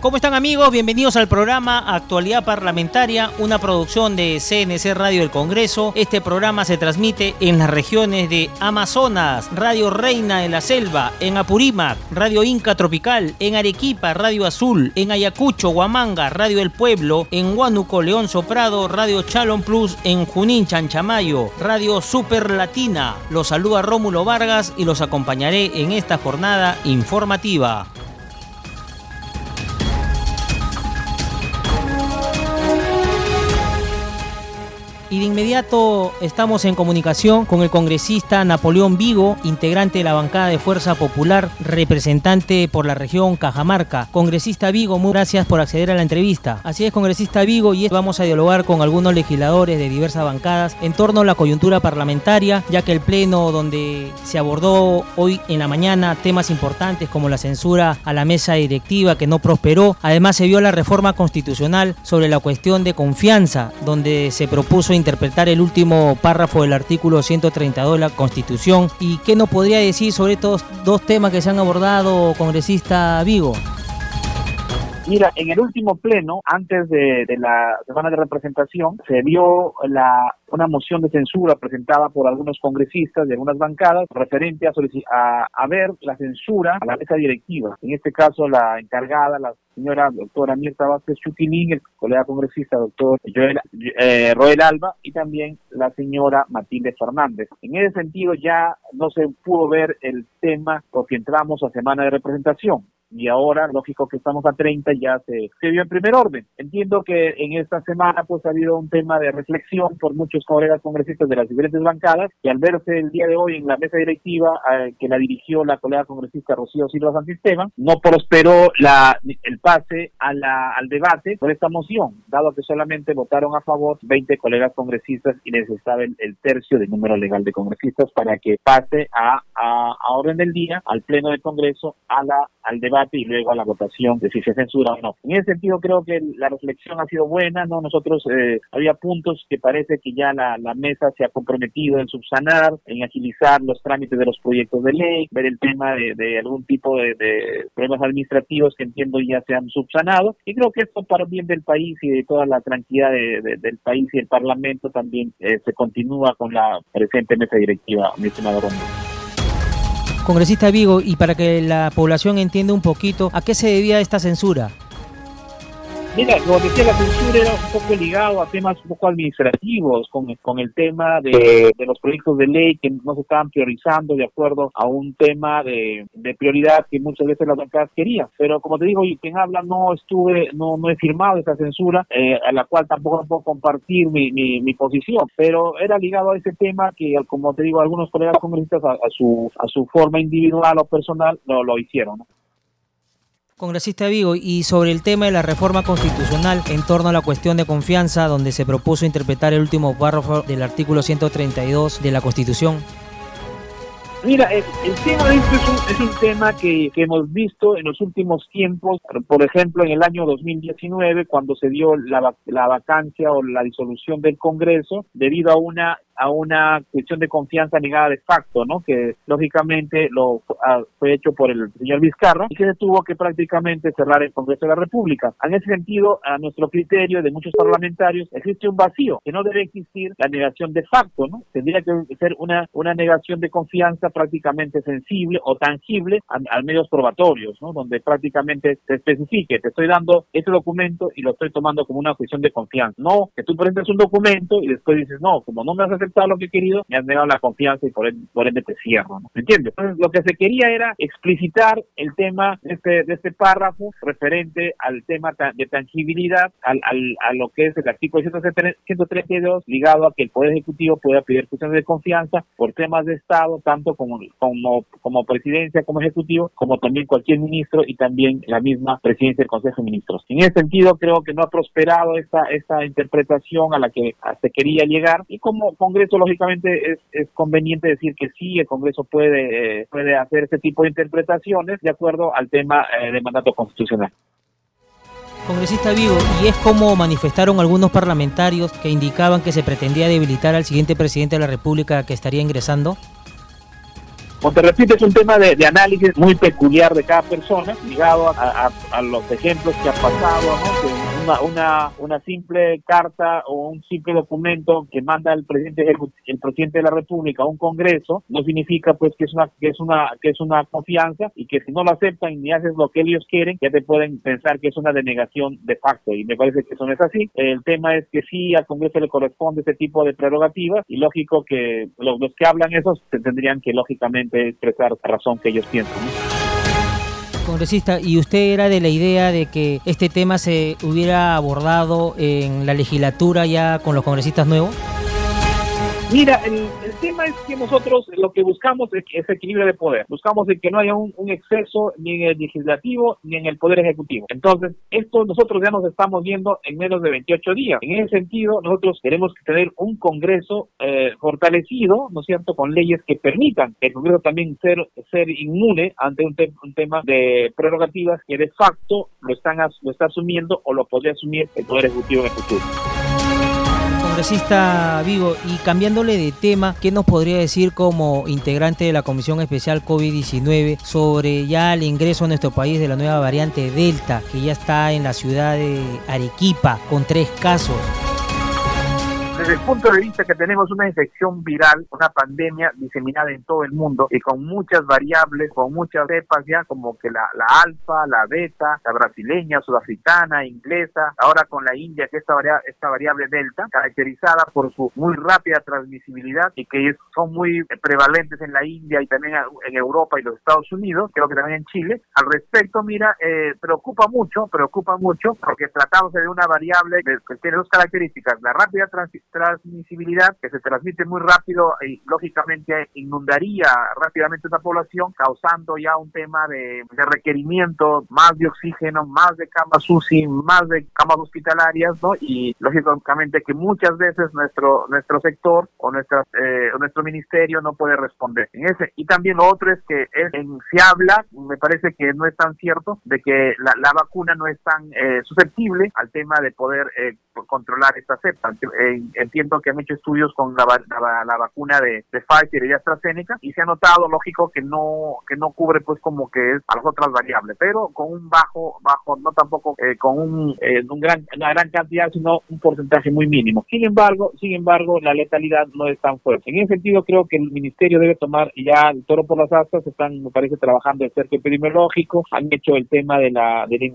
¿Cómo están amigos? Bienvenidos al programa Actualidad Parlamentaria, una producción de CNC Radio del Congreso. Este programa se transmite en las regiones de Amazonas, Radio Reina de la Selva, en Apurímac, Radio Inca Tropical, en Arequipa, Radio Azul, en Ayacucho, Huamanga, Radio El Pueblo, en Huánuco, León Soprado, Radio Chalon Plus, en Junín, Chanchamayo, Radio Super Latina. Los saluda Rómulo Vargas y los acompañaré en esta jornada informativa. Y de inmediato estamos en comunicación con el congresista Napoleón Vigo, integrante de la bancada de Fuerza Popular, representante por la región Cajamarca. Congresista Vigo, muy gracias por acceder a la entrevista. Así es, congresista Vigo, y vamos a dialogar con algunos legisladores de diversas bancadas en torno a la coyuntura parlamentaria, ya que el pleno donde se abordó hoy en la mañana temas importantes como la censura a la mesa directiva que no prosperó, además se vio la reforma constitucional sobre la cuestión de confianza, donde se propuso interpretar el último párrafo del artículo 132 de la Constitución y qué nos podría decir sobre estos dos temas que se han abordado, congresista Vigo. Mira, en el último pleno, antes de, la semana de representación, se vio la, una moción de censura presentada por algunos congresistas de algunas bancadas referente a, a, a ver la censura a la mesa directiva. En este caso, la encargada, la señora doctora Mirta Vázquez Chuquilín, el colega congresista doctor Joel, eh, Roel Alba y también la señora Matilde Fernández. En ese sentido ya no se pudo ver el tema porque entramos a semana de representación y ahora, lógico que estamos a 30, ya se, se vio en primer orden. Entiendo que en esta semana pues ha habido un tema de reflexión por muchos colegas congresistas de las diferentes bancadas y al verse el día de hoy en la mesa directiva eh, que la dirigió la colega congresista Rocío Silva Santisteban, no prosperó la, el pase a la, al debate por esta moción, dado que solamente votaron a favor 20 colegas congresistas y necesitaba el, el tercio del número legal de congresistas para que pase a, a, a orden del día, al pleno del Congreso, a la, al debate y luego a la votación de si se censura o no. En ese sentido creo que la reflexión ha sido buena, ¿no? Nosotros eh, había puntos que parece que ya la, la mesa se ha comprometido en subsanar, en agilizar los trámites de los proyectos de ley, ver el tema de, de algún tipo de, de, problemas administrativos que entiendo ya se han subsanado y creo que esto para bien del país y de toda la tranquilidad de, del país y el Parlamento también eh, se continúa con la presente mesa directiva, mi estimado Romulo. Congresista Vigo, y para que la población entienda un poquito, ¿a qué se debía esta censura? Mira, como decía, la censura era un poco ligado a temas un poco administrativos, con, con el tema de, de, los proyectos de ley que no se estaban priorizando de acuerdo a un tema de, de prioridad que muchas veces las bancadas querían. Pero como te digo, y quien habla, no estuve, no, no he firmado esa censura, eh, a la cual tampoco puedo compartir mi, mi, mi, posición. Pero era ligado a ese tema que, como te digo, algunos colegas congresistas a, a su, a su forma individual o personal no lo hicieron. ¿no? Congresista Vigo, y sobre el tema de la reforma constitucional en torno a la cuestión de confianza, donde se propuso interpretar el último párrafo del artículo 132 de la Constitución. Mira, el, tema de esto es un, es un tema que, que, hemos visto en los últimos tiempos, por ejemplo, en el año 2019, cuando se dio la, la vacancia o la disolución del Congreso, debido a una a una cuestión de confianza negada de facto, ¿no? Que lógicamente lo uh, fue hecho por el señor Vizcarra y que se tuvo que prácticamente cerrar el Congreso de la República. En ese sentido, a nuestro criterio de muchos parlamentarios, existe un vacío, que no debe existir la negación de facto, ¿no? Tendría que ser una, una negación de confianza prácticamente sensible o tangible a, a medios probatorios, ¿no? Donde prácticamente se especifique, te estoy dando este documento y lo estoy tomando como una cuestión de confianza. No, que tú presentes un documento y después dices, no, como no me haces aceptado lo que he querido, me has negado la confianza y por ende, por ende te cierro, ¿no? ¿Me entiendes? Entonces, lo que se quería era explicitar el tema de este, de este párrafo referente al tema de tangibilidad, al, al, a lo que es el artículo 132 ligado a que el Poder Ejecutivo pueda pedir cuestiones de confianza por temas de Estado, tanto como, como, como presidencia, como ejecutivo, como también cualquier ministro y también la misma presidencia del Consejo de Ministros. En ese sentido, creo que no ha prosperado esta, esta interpretación a la que se quería llegar y como Congreso Congreso, lógicamente, es, es conveniente decir que sí, el Congreso puede, eh, puede hacer ese tipo de interpretaciones de acuerdo al tema eh, de mandato constitucional. Congresista Vigo, y es como manifestaron algunos parlamentarios que indicaban que se pretendía debilitar al siguiente presidente de la República que estaría ingresando. Como te repito, es un tema de, análisis muy peculiar de cada persona, ligado a, los ejemplos que ha pasado, una, una, simple carta o un simple documento que manda el presidente el presidente de la República a un Congreso no significa pues que es una que es una que es una confianza y que si no lo aceptan ni haces lo que ellos quieren ya te pueden pensar que es una denegación de facto y me parece que eso no es así. El tema es que sí al Congreso le corresponde ese tipo de prerrogativas y lógico que los, los que hablan esos tendrían que lógicamente expresar la razón que ellos piensan. Congresista, ¿y usted era de la idea de que este tema se hubiera abordado en la legislatura ya con los congresistas nuevos? Mira, tema es que nosotros lo que buscamos es, equilibrio de poder. Buscamos que no haya un, exceso ni en el legislativo ni en el poder ejecutivo. Entonces, esto nosotros ya nos estamos viendo en menos de 28 días. En ese sentido, nosotros queremos tener un Congreso eh, fortalecido, ¿no es cierto?, con leyes que permitan el Congreso también ser, ser inmune ante un, un tema de prerrogativas que de facto lo, están, lo está asumiendo o lo podría asumir el Poder Ejecutivo en el futuro congresista Vigo, y cambiándole de tema, ¿qué nos podría decir como integrante de la Comisión Especial COVID-19 sobre ya el ingreso a nuestro país de la nueva variante Delta, que ya está en la ciudad de Arequipa con tres casos? Desde el punto de vista que tenemos una infección viral, una pandemia diseminada en todo el mundo y con muchas variables, con muchas cepas ya, como que la, la alfa, la beta, la brasileña, sudafricana, inglesa, ahora con la India, que esta, variable, esta variable delta, caracterizada por su muy rápida transmisibilidad y que son muy prevalentes en la India y también en Europa y los Estados Unidos, creo que también en Chile. Al respecto, mira, eh, preocupa mucho, preocupa mucho, porque tratamos de una variable que tiene dos características, la rápida transición transmisibilidad que se transmite muy rápido y lógicamente inundaría rápidamente una población, causando ya un tema de, requerimiento más de oxígeno, más de camas UCI, más de camas hospitalarias, ¿no? Y lógicamente que muchas veces nuestro nuestro sector o nuestra eh, nuestro ministerio no puede responder en ese. Y también lo otro es que es, en, se habla, me parece que no es tan cierto, de que la, la vacuna no es tan eh, susceptible al tema de poder eh, controlar esta cepa entiendo que han hecho estudios con la, la, vacuna de, Pfizer y AstraZeneca y se ha notado, lógico, que no que no cubre pues como que es a las otras variables, pero con un bajo, bajo no tampoco eh, con un, eh, un gran, una gran cantidad, sino un porcentaje muy mínimo. Sin embargo, sin embargo, la letalidad no es tan fuerte. En ese sentido, creo que el ministerio debe tomar ya el toro por las astas, están, me parece, trabajando el cerco epidemiológico, han hecho el tema de la, de la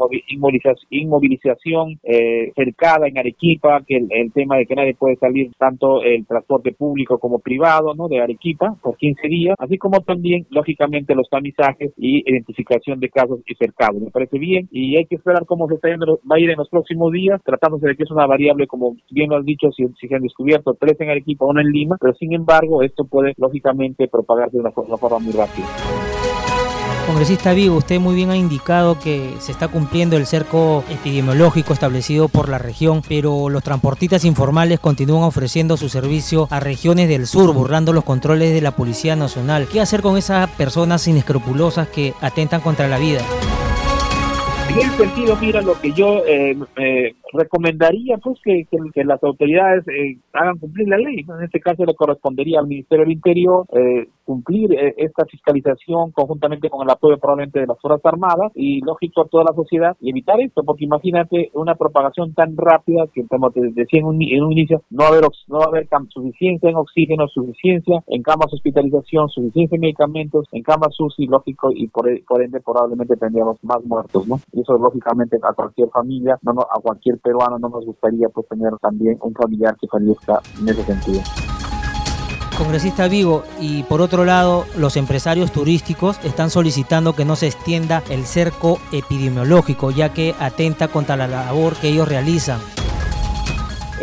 inmovilización, eh, cercada en Arequipa, que el tema de que nadie puede salir tanto el transporte público como privado, ¿no? De Arequipa por 15 días, así como también, lógicamente, los tamizajes y identificación de casos y cercados. Me parece bien y hay que esperar cómo se está yendo, va a ir en los próximos días, tratándose de que es una variable, como bien lo has dicho, si, se han descubierto tres en Arequipa, uno en Lima, pero sin embargo, esto puede, lógicamente, propagarse de una forma muy rápida. Congresista Vigo, usted muy bien ha indicado que se está cumpliendo el cerco epidemiológico establecido por la región, pero los transportistas informales continúan ofreciendo su servicio a regiones del sur, burlando los controles de la Policía Nacional. ¿Qué hacer con esas personas inescrupulosas que atentan contra la vida? En ese sentido, mira, lo que yo eh, eh, recomendaría, pues, que, que, las autoridades eh, hagan cumplir la ley. En este caso le correspondería al Ministerio del Interior cumplir esta fiscalización conjuntamente con el apoyo probablemente de las Fuerzas Armadas y, lógico, a toda la sociedad y evitar esto, porque imagínate una propagación tan rápida que, como te decía en un, en un inicio, no va a haber, no haber suficiencia en oxígeno, suficiencia en camas de hospitalización, suficiencia en medicamentos, en camas UCI, lógico, y por, por ende probablemente tendríamos más muertos, ¿no? Y eso lógicamente a cualquier familia, no, a cualquier peruano no nos gustaría pues tener también un familiar que fallezca en ese sentido. Congresista Vigo, y por otro lado, los empresarios turísticos están solicitando que no se extienda el cerco epidemiológico, ya que atenta contra la labor que ellos realizan.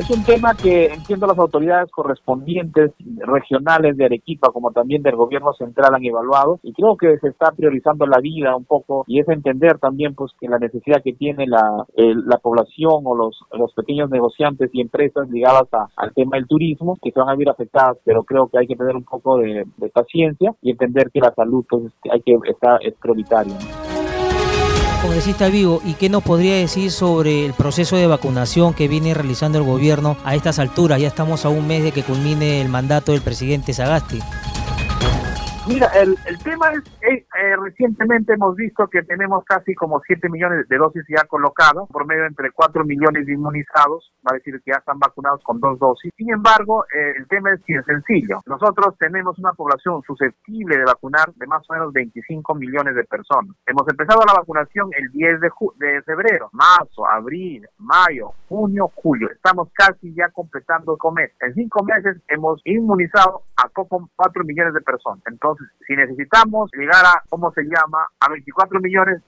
Es un tema que entiendo las autoridades correspondientes regionales de Arequipa como también del gobierno central han evaluado y creo que se está priorizando la vida un poco y es entender también pues que la necesidad que tiene la, la población o los, pequeños negociantes y empresas ligadas al tema del turismo que se van a ver afectadas, pero creo que hay que tener un poco de, paciencia y entender que la salud pues hay que estar es prioritaria. Congresista Vigo, ¿y qué nos podría decir sobre el proceso de vacunación que viene realizando el gobierno a estas alturas? Ya estamos a un mes de que culmine el mandato del presidente Sagasti. Mira, el, tema es, eh, eh, recientemente hemos visto que tenemos casi como 7 millones de dosis ya colocadas, por medio entre 4 millones de inmunizados, va a decir que ya están vacunados con dos dosis. Sin embargo, eh, el tema es bien sencillo. Nosotros tenemos una población susceptible de vacunar de más o menos 25 millones de personas. Hemos empezado la vacunación el 10 de, de febrero, marzo, abril, mayo, junio, julio. Estamos casi ya completando el mes. En cinco meses hemos inmunizado a poco 4 millones de personas. Entonces, si necesitamos llegar a, ¿cómo se llama?, a 24 millones,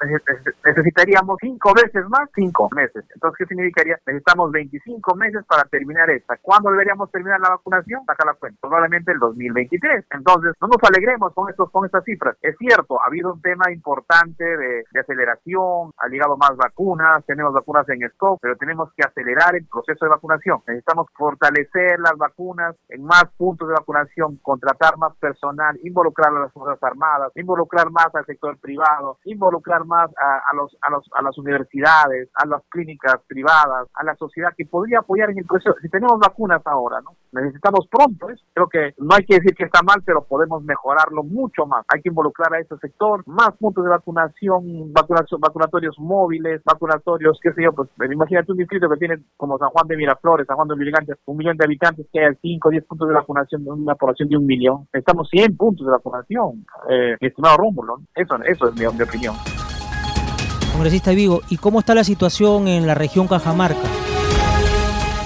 necesitaríamos cinco veces más, cinco meses. Entonces, ¿qué significaría? Necesitamos 25 meses para terminar esta. ¿Cuándo deberíamos terminar la vacunación? Saca la cuenta. Probablemente el 2023. Entonces, no nos alegremos con, estos, con estas cifras. Es cierto, ha habido un tema importante de, de aceleración, ha llegado más vacunas, tenemos vacunas en stock, pero tenemos que acelerar el proceso de vacunación. Necesitamos fortalecer las vacunas en más puntos de vacunación, contratar más personal, involucrar a las Fuerzas Armadas, involucrar más al sector privado, involucrar más a, los, a, los, a las universidades, a las clínicas privadas, a la sociedad que podría apoyar en el proceso. Si tenemos vacunas ahora, ¿no? Necesitamos pronto, ¿eh? creo que no hay que decir que está mal, pero podemos mejorarlo mucho más. Hay que involucrar a ese sector, más puntos de vacunación, vacunación vacunatorios móviles, vacunatorios, qué sé yo, pues imagínate un distrito que tiene como San Juan de Miraflores, San Juan de Miraflores, un millón de habitantes, que hay 5 o 10 puntos de vacunación de una población de un millón. Necesitamos 100 puntos de vacunación eh, estimado Rómulo. Eso, eso es mi, mi opinión. Congresista Vigo, ¿y cómo está la situación en la región Cajamarca?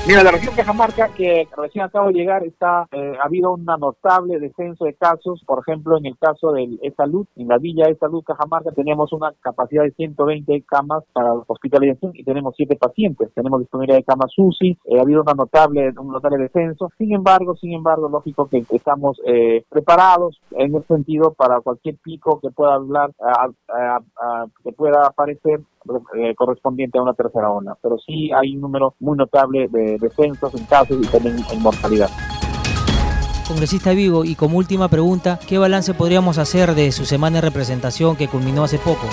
Mira, la región Cajamarca, que recién acabo de llegar, está eh, ha habido un notable descenso de casos. Por ejemplo, en el caso de salud en la Villa de Salud Cajamarca, tenemos una capacidad de 120 camas para hospitalización y tenemos 7 pacientes. Tenemos disponibilidad de camas UCI. Eh, ha habido una notable, un notable descenso. Sin embargo, sin embargo, lógico que estamos eh, preparados en ese sentido para cualquier pico que pueda hablar, que pueda aparecer eh, correspondiente a una tercera ola, pero sí hay un número muy notable de descensos en casos y también en mortalidad. Congresista Vigo, y como última pregunta, ¿qué balance podríamos hacer de su semana de representación que culminó hace poco?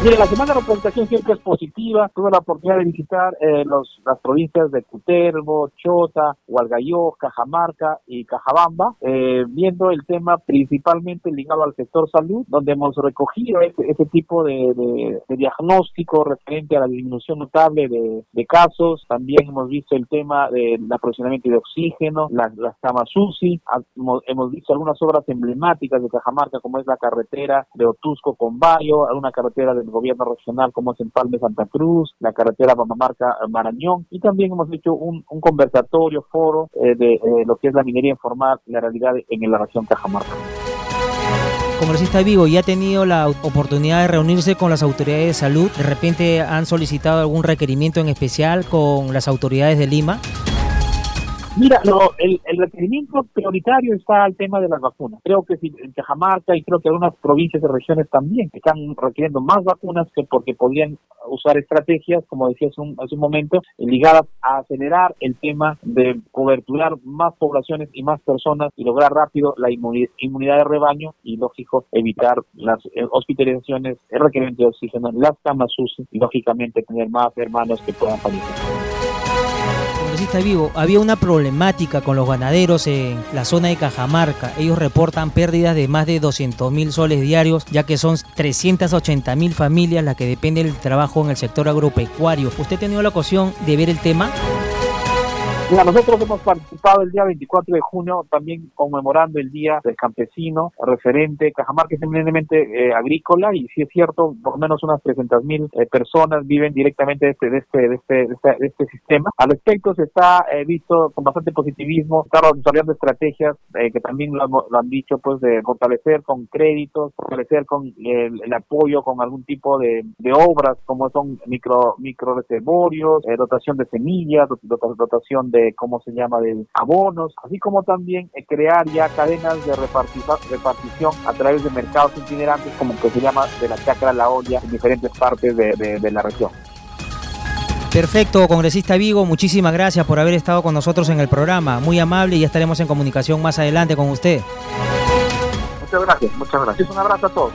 Mire, la semana de representación siempre es positiva. Tuve la oportunidad de visitar eh, los, las provincias de Cutervo, Chota, Hualgayó, Cajamarca y Cajabamba, eh, viendo el tema principalmente ligado al sector salud, donde hemos recogido ese, tipo de, diagnóstico referente a la disminución notable de, casos. También hemos visto el tema del aprovisionamiento de oxígeno, las, camas UCI. Hemos, visto algunas obras emblemáticas de Cajamarca, como es la carretera de Otusco con Bayo, alguna carretera de gobierno regional como es Empalme Santa Cruz, la carretera Mamamarca-Marañón y también hemos hecho un, conversatorio, foro eh, de eh, lo que es la minería informal y la realidad en la región Cajamarca. Congresista Vigo, ¿ya ha tenido la oportunidad de reunirse con las autoridades de salud? ¿De repente han solicitado algún requerimiento en especial con las autoridades de Lima? Mira, no, el, requerimiento prioritario está al tema de las vacunas. Creo que si, en Cajamarca y creo que algunas provincias y regiones también están requiriendo más vacunas que porque podrían usar estrategias, como decía hace un, hace un momento, ligadas a acelerar el tema de coberturar más poblaciones y más personas y lograr rápido la inmunidad de rebaño y, lógico, evitar las eh, hospitalizaciones, el requerimiento de oxígeno, las camas UCI y, lógicamente, tener más hermanos que puedan fallecer. Vivo, había una problemática con los ganaderos en la zona de Cajamarca. Ellos reportan pérdidas de más de 200 mil soles diarios, ya que son 380 mil familias las que dependen del trabajo en el sector agropecuario. ¿Usted ha tenido la ocasión de ver el tema? Nosotros hemos participado el día 24 de junio también conmemorando el Día del Campesino, referente. Cajamarca es eminentemente eh, agrícola y si es cierto, por lo menos unas 300 mil eh, personas viven directamente de este, de este, de este, de este, este sistema. Al respecto se está eh, visto con bastante positivismo, está desarrollando estrategias que también lo, han dicho, pues de fortalecer con créditos, fortalecer con el, apoyo con algún tipo de, de, obras como son micro, micro reservorios, dotación de semillas, dotación de cómo se llama, de abonos, así como también eh, crear ya cadenas de repartición a través de mercados itinerantes, como que se llama de la chacra La Olla, en diferentes partes de, de la región. Perfecto, congresista Vigo, muchísimas gracias por haber estado con nosotros en el programa. Muy amable y ya estaremos en comunicación más adelante con usted. Muchas gracias, muchas gracias. Un abrazo a todos.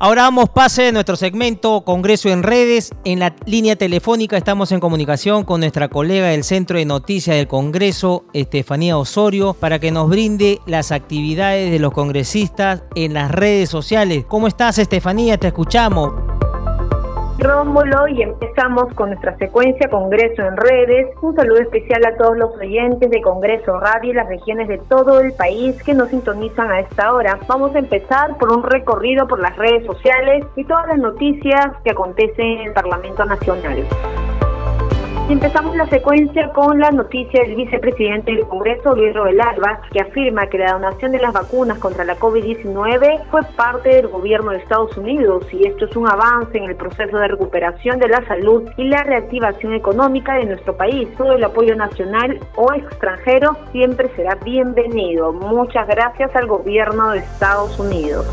Ahora damos pase a nuestro segmento Congreso en redes. En la línea telefónica estamos en comunicación con nuestra colega del Centro de Noticias del Congreso, Estefanía Osorio, para que nos brinde las actividades de los congresistas en las redes sociales. ¿Cómo estás, Estefanía? Te escuchamos. Rómulo y empezamos con nuestra secuencia Congreso en redes. Un saludo especial a todos los oyentes de Congreso Radio y las regiones de todo el país que nos sintonizan a esta hora. Vamos a empezar por un recorrido por las redes sociales y todas las noticias que acontecen en el Parlamento Nacional. Empezamos la secuencia con la noticia del vicepresidente del Congreso, Luis Robel Alba, que afirma que la donación de las vacunas contra la COVID-19 fue parte del gobierno de Estados Unidos y esto es un avance en el proceso de recuperación de la salud y la reactivación económica de nuestro país. Todo el apoyo nacional o extranjero siempre será bienvenido. Muchas gracias al gobierno de Estados Unidos.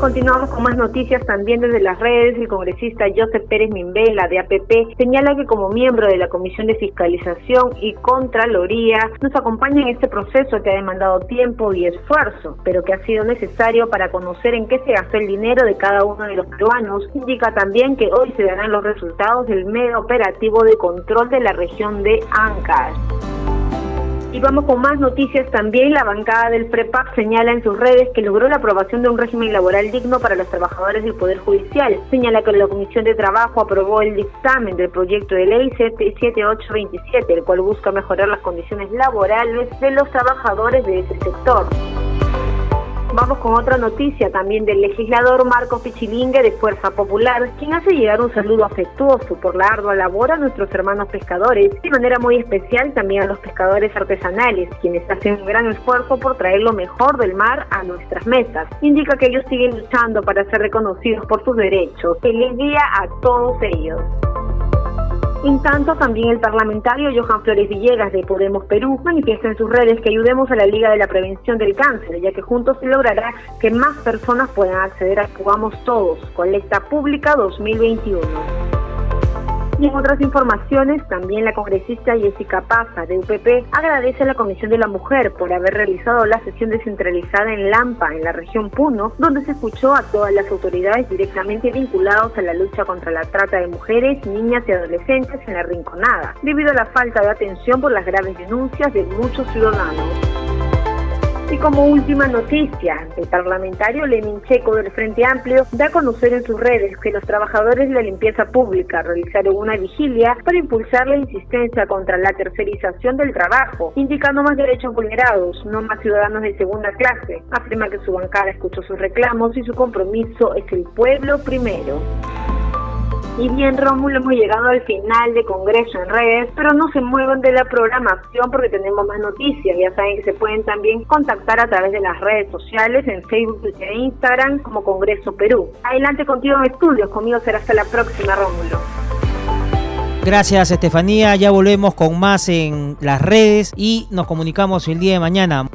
Continuamos con más noticias también desde las redes. El congresista Joseph Pérez Mimbela de APP señala que como miembro de la Comisión de Fiscalización y Contraloría nos acompaña en este proceso que ha demandado tiempo y esfuerzo, pero que ha sido necesario para conocer en qué se gastó el dinero de cada uno de los peruanos. Indica también que hoy se darán los resultados del medio operativo de control de la región de Ancash. Y vamos con más noticias también. La bancada del PREPAC señala en sus redes que logró la aprobación de un régimen laboral digno para los trabajadores del Poder Judicial. Señala que la Comisión de Trabajo aprobó el dictamen del proyecto de ley 7827, el cual busca mejorar las condiciones laborales de los trabajadores de ese sector. Vamos con otra noticia también del legislador Marco Pichilingue de Fuerza Popular, quien hace llegar un saludo afectuoso por la ardua labor a nuestros hermanos pescadores, de manera muy especial también a los pescadores artesanales, quienes hacen un gran esfuerzo por traer lo mejor del mar a nuestras mesas. Indica que ellos siguen luchando para ser reconocidos por sus derechos. Feliz día a todos ellos. En tanto, también el parlamentario Johan Flores Villegas de Podemos Perú manifiesta en sus redes que ayudemos a la Liga de la Prevención del Cáncer, ya que juntos se logrará que más personas puedan acceder a Jugamos Todos, Colecta Pública 2021. Y en otras informaciones, también la congresista Jessica Paza de UPP agradece a la Comisión de la Mujer por haber realizado la sesión descentralizada en Lampa, en la región Puno, donde se escuchó a todas las autoridades directamente vinculados a la lucha contra la trata de mujeres, niñas y adolescentes en la Rinconada, debido a la falta de atención por las graves denuncias de muchos ciudadanos. Y como última noticia, el parlamentario Lenin Checo del Frente Amplio da a conocer en sus redes que los trabajadores de la limpieza pública realizaron una vigilia para impulsar la insistencia contra la tercerización del trabajo, indicando más derechos vulnerados, no más ciudadanos de segunda clase. Afirma que su bancada escuchó sus reclamos y su compromiso es el pueblo primero. Y bien, Rómulo, hemos llegado al final de Congreso en redes, pero no se muevan de la programación porque tenemos más noticias. Ya saben que se pueden también contactar a través de las redes sociales, en Facebook, Twitter e Instagram, como Congreso Perú. Adelante contigo en estudios, conmigo será hasta la próxima, Rómulo. Gracias Estefanía, ya volvemos con más en las redes y nos comunicamos el día de mañana.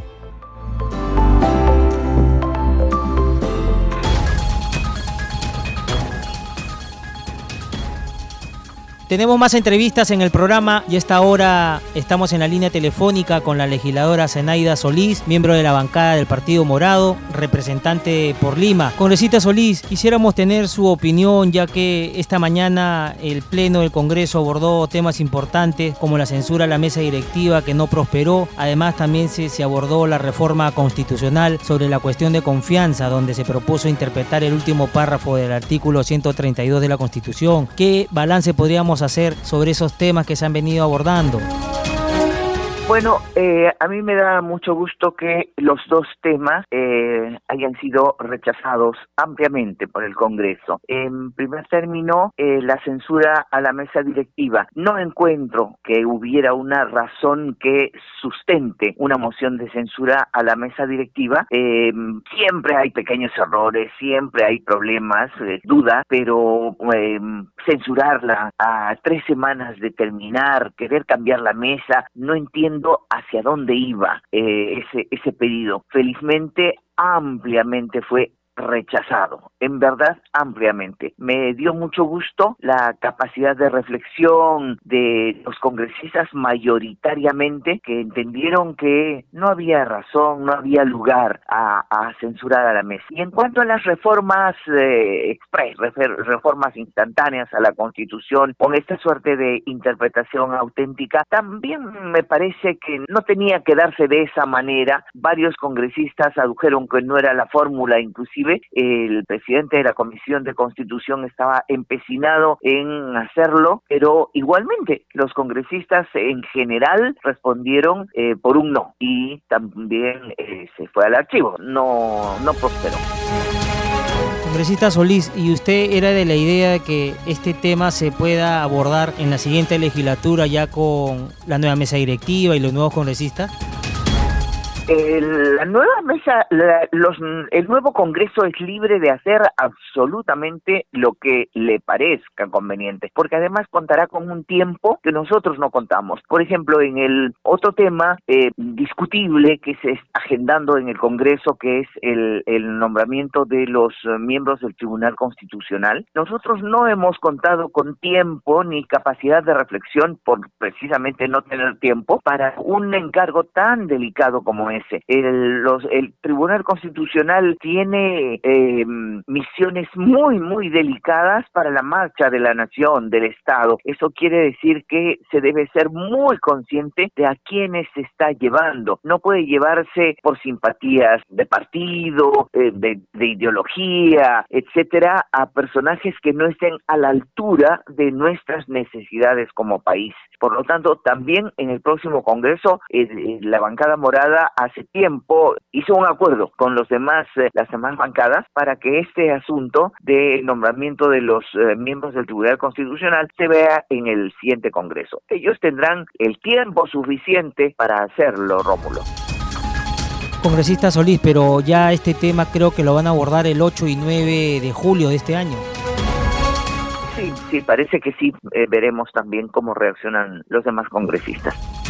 Tenemos más entrevistas en el programa y esta hora estamos en la línea telefónica con la legisladora Zenaida Solís, miembro de la bancada del Partido Morado, representante por Lima. Congresista Solís, quisiéramos tener su opinión ya que esta mañana el Pleno del Congreso abordó temas importantes como la censura a la mesa directiva que no prosperó. Además también se, se abordó la reforma constitucional sobre la cuestión de confianza donde se propuso interpretar el último párrafo del artículo 132 de la Constitución. ¿Qué balance podríamos hacer sobre esos temas que se han venido abordando? Bueno, eh, a mí me da mucho gusto que los dos temas eh, hayan sido rechazados ampliamente por el Congreso. En primer término, eh, la censura a la mesa directiva. No encuentro que hubiera una razón que sustente una moción de censura a la mesa directiva. siempre hay pequeños errores, siempre hay problemas, duda, pero censurarla a tres semanas de terminar, querer cambiar la mesa, no entiendo hacia dónde iba eh, ese, ese pedido. Felizmente ampliamente fue rechazado, en verdad ampliamente. Me dio mucho gusto la capacidad de reflexión de los congresistas mayoritariamente que entendieron que no había razón, no había lugar a, censurar a la mesa. Y en cuanto a las reformas eh, express, reformas instantáneas a la Constitución, con esta suerte de interpretación auténtica, también me parece que no tenía que darse de esa manera. Varios congresistas adujeron que no era la fórmula el presidente de la Comisión de Constitución estaba empecinado en hacerlo, pero igualmente los congresistas en general respondieron eh, por un no y también eh, se fue al archivo, no prosperó. Congresista Solís, ¿y usted era de la idea de que este tema se pueda abordar en la siguiente legislatura ya con la nueva mesa directiva y los nuevos congresistas? La nueva mesa, los, el nuevo Congreso es libre de hacer absolutamente lo que le parezca conveniente, porque además contará con un tiempo que nosotros no contamos. Por ejemplo, en el otro tema eh, discutible que se está agendando en el Congreso, que es el, el nombramiento de los miembros del Tribunal Constitucional, nosotros no hemos contado con tiempo ni capacidad de reflexión por precisamente no tener tiempo para un encargo tan delicado como el, los, el Tribunal Constitucional tiene eh, misiones muy, muy delicadas para la marcha de la nación, del Estado. Eso quiere decir que se debe ser muy consciente de a quiénes se está llevando. No puede llevarse por simpatías de partido, eh, de, de ideología, etcétera, a personajes que no estén a la altura de nuestras necesidades como país. Por lo tanto, también en el próximo Congreso, eh, la bancada morada hace tiempo hizo un acuerdo con los demás, eh, las demás bancadas para que este asunto de nombramiento de los eh, miembros del Tribunal Constitucional se vea en el siguiente Congreso. Ellos tendrán el tiempo suficiente para hacerlo, Rómulo. Congresista Solís, pero ya este tema creo que lo van a abordar el 8 y 9 de julio de este año. Sí, sí, parece que sí. Eh, veremos también cómo reaccionan los demás congresistas.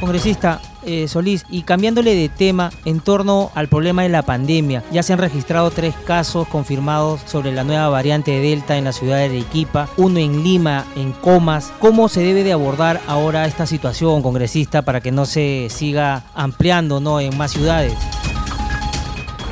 Congresista eh, Solís, y cambiándole de tema en torno al problema de la pandemia, ya se han registrado tres casos confirmados sobre la nueva variante de Delta en la ciudad de Arequipa, uno en Lima, en Comas. ¿Cómo se debe de abordar ahora esta situación, congresista, para que no se siga ampliando ¿no? en más ciudades?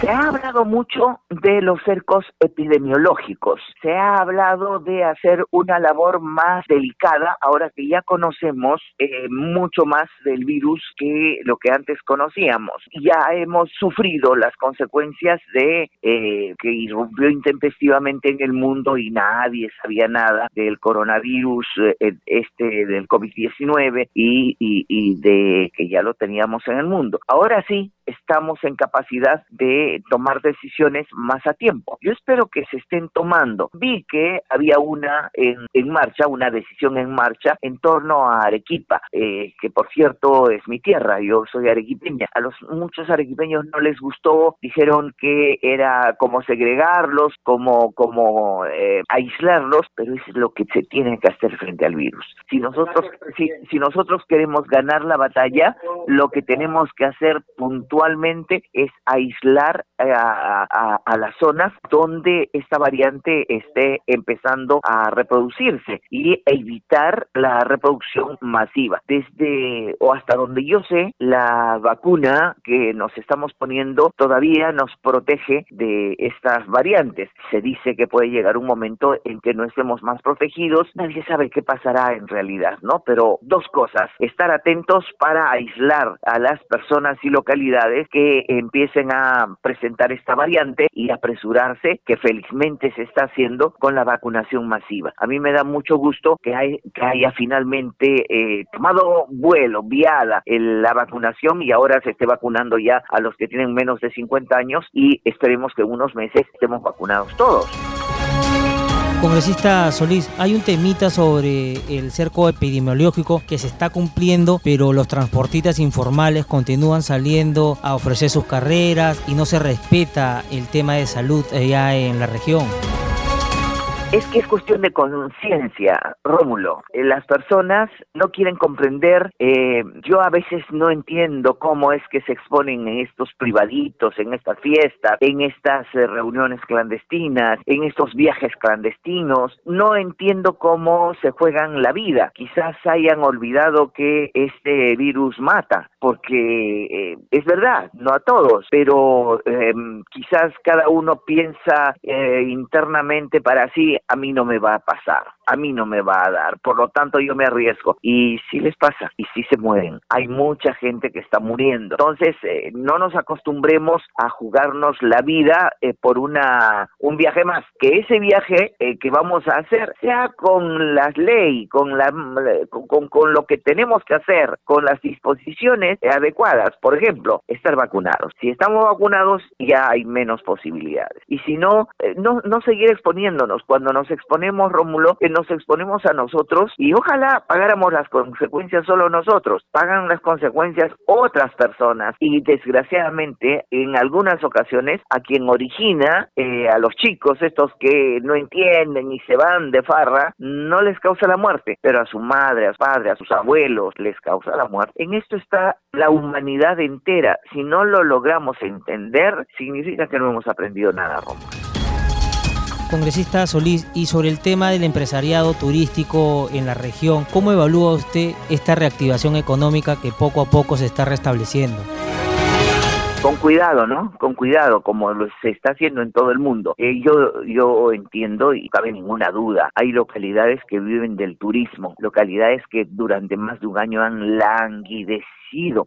Se ha hablado mucho de los cercos epidemiológicos, se ha hablado de hacer una labor más delicada ahora que ya conocemos eh, mucho más del virus que lo que antes conocíamos. Ya hemos sufrido las consecuencias de eh, que irrumpió intempestivamente en el mundo y nadie sabía nada del coronavirus, eh, este del COVID-19 y, y, y de que ya lo teníamos en el mundo. Ahora sí, estamos en capacidad de tomar decisiones más a tiempo. Yo espero que se estén tomando. Vi que había una en, marcha, una decisión en marcha en torno a Arequipa, eh, que por cierto es mi tierra, yo soy arequipeña. A los muchos arequipeños no les gustó, dijeron que era como segregarlos, como, como eh, aislarlos, pero es lo que se tiene que hacer frente al virus. Si nosotros, si, si nosotros queremos ganar la batalla, lo que tenemos que hacer puntualmente es aislar llegar a, las zonas donde esta variante esté empezando a reproducirse y evitar la reproducción masiva. Desde o hasta donde yo sé, la vacuna que nos estamos poniendo todavía nos protege de estas variantes. Se dice que puede llegar un momento en que no estemos más protegidos. Nadie sabe qué pasará en realidad, ¿no? Pero dos cosas. Estar atentos para aislar a las personas y localidades que empiecen a presentar esta variante y apresurarse, que felizmente se está haciendo con la vacunación masiva. A mí me da mucho gusto que, que haya finalmente eh, tomado vuelo, viada la vacunación y ahora se esté vacunando ya a los que tienen menos de 50 años y esperemos que en unos meses estemos vacunados todos. Congresista Solís, hay un temita sobre el cerco epidemiológico que se está cumpliendo, pero los transportistas informales continúan saliendo a ofrecer sus carreras y no se respeta el tema de salud allá en la región. Es que es cuestión de conciencia, Rómulo. Eh, las personas no quieren comprender. Eh, yo a veces no entiendo cómo es que se exponen en estos privaditos, en estas fiestas, en estas eh, reuniones clandestinas, en estos viajes clandestinos. No entiendo cómo se juegan la vida. Quizás hayan olvidado que este virus mata, porque es verdad, no a todos, pero em, quizás cada uno piensa internamente para sí a mí no me va a pasar, a mí no me va a dar, por lo tanto yo me arriesgo. Y sí les pasa, y sí se mueren. Hay mucha gente que está muriendo. Entonces, eh, no nos acostumbremos a jugarnos la vida eh, por una un viaje más. Que ese viaje eh, que vamos a hacer sea con las leyes, con, la, con, con lo que tenemos que hacer, con las disposiciones adecuadas. Por ejemplo, estar vacunados. Si estamos vacunados, ya hay menos posibilidades. Y si no, no, no seguir exponiéndonos. Cuando nos exponemos, Rómulo, que nos exponemos a nosotros y ojalá pagáramos las consecuencias solo nosotros, pagan las consecuencias otras personas y desgraciadamente en algunas ocasiones a quien origina, eh, a los chicos estos que no entienden y se van de farra, no les causa la muerte, pero a su madre, a su padre, a sus abuelos les causa la muerte. En esto está la humanidad entera. Si no lo logramos entender, significa que no hemos aprendido nada, Rómulo. Congresista Solís, y sobre el tema del empresariado turístico en la región, ¿cómo evalúa usted esta reactivación económica que poco a poco se está restableciendo? Con cuidado, ¿no? Con cuidado, como lo se está haciendo en todo el mundo. Eh, yo, yo entiendo y cabe ninguna duda, hay localidades que viven del turismo, localidades que durante más de un año han languidecido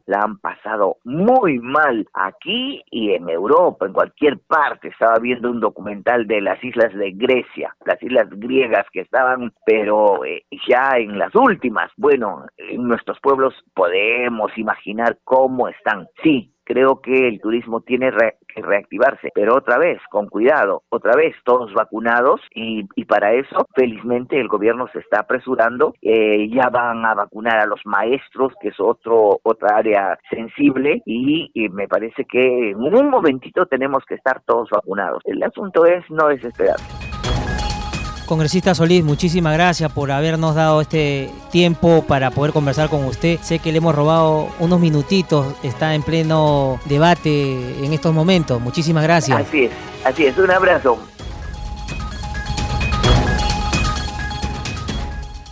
la han pasado muy mal aquí y en Europa, en cualquier parte. Estaba viendo un documental de las islas de Grecia, las islas griegas que estaban, pero eh, ya en las últimas. Bueno, en nuestros pueblos podemos imaginar cómo están. Sí, creo que el turismo tiene que reactivarse, pero otra vez, con cuidado, otra vez, todos vacunados y, para eso, felizmente, el gobierno se está apresurando, eh, ya van a vacunar a los maestros, que es otro otra área sensible, y, y, me parece que en un momentito tenemos que estar todos vacunados. El asunto es no desesperarse. Congresista Solís, muchísimas gracias por habernos dado este tiempo para poder conversar con usted. Sé que le hemos robado unos minutitos, está en pleno debate en estos momentos. Muchísimas gracias. Así es, así es. Un abrazo.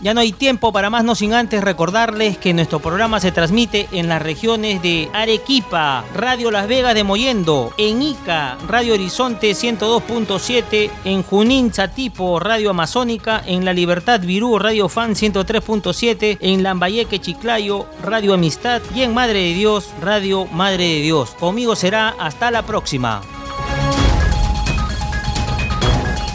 Ya no hay tiempo para más, no sin antes recordarles que nuestro programa se transmite en las regiones de Arequipa, Radio Las Vegas de Moyendo, en Ica, Radio Horizonte 102.7, en Junín, Chatipo, Radio Amazónica, en La Libertad Virú, Radio Fan 103.7, en Lambayeque, Chiclayo, Radio Amistad y en Madre de Dios, Radio Madre de Dios. Conmigo será hasta la próxima.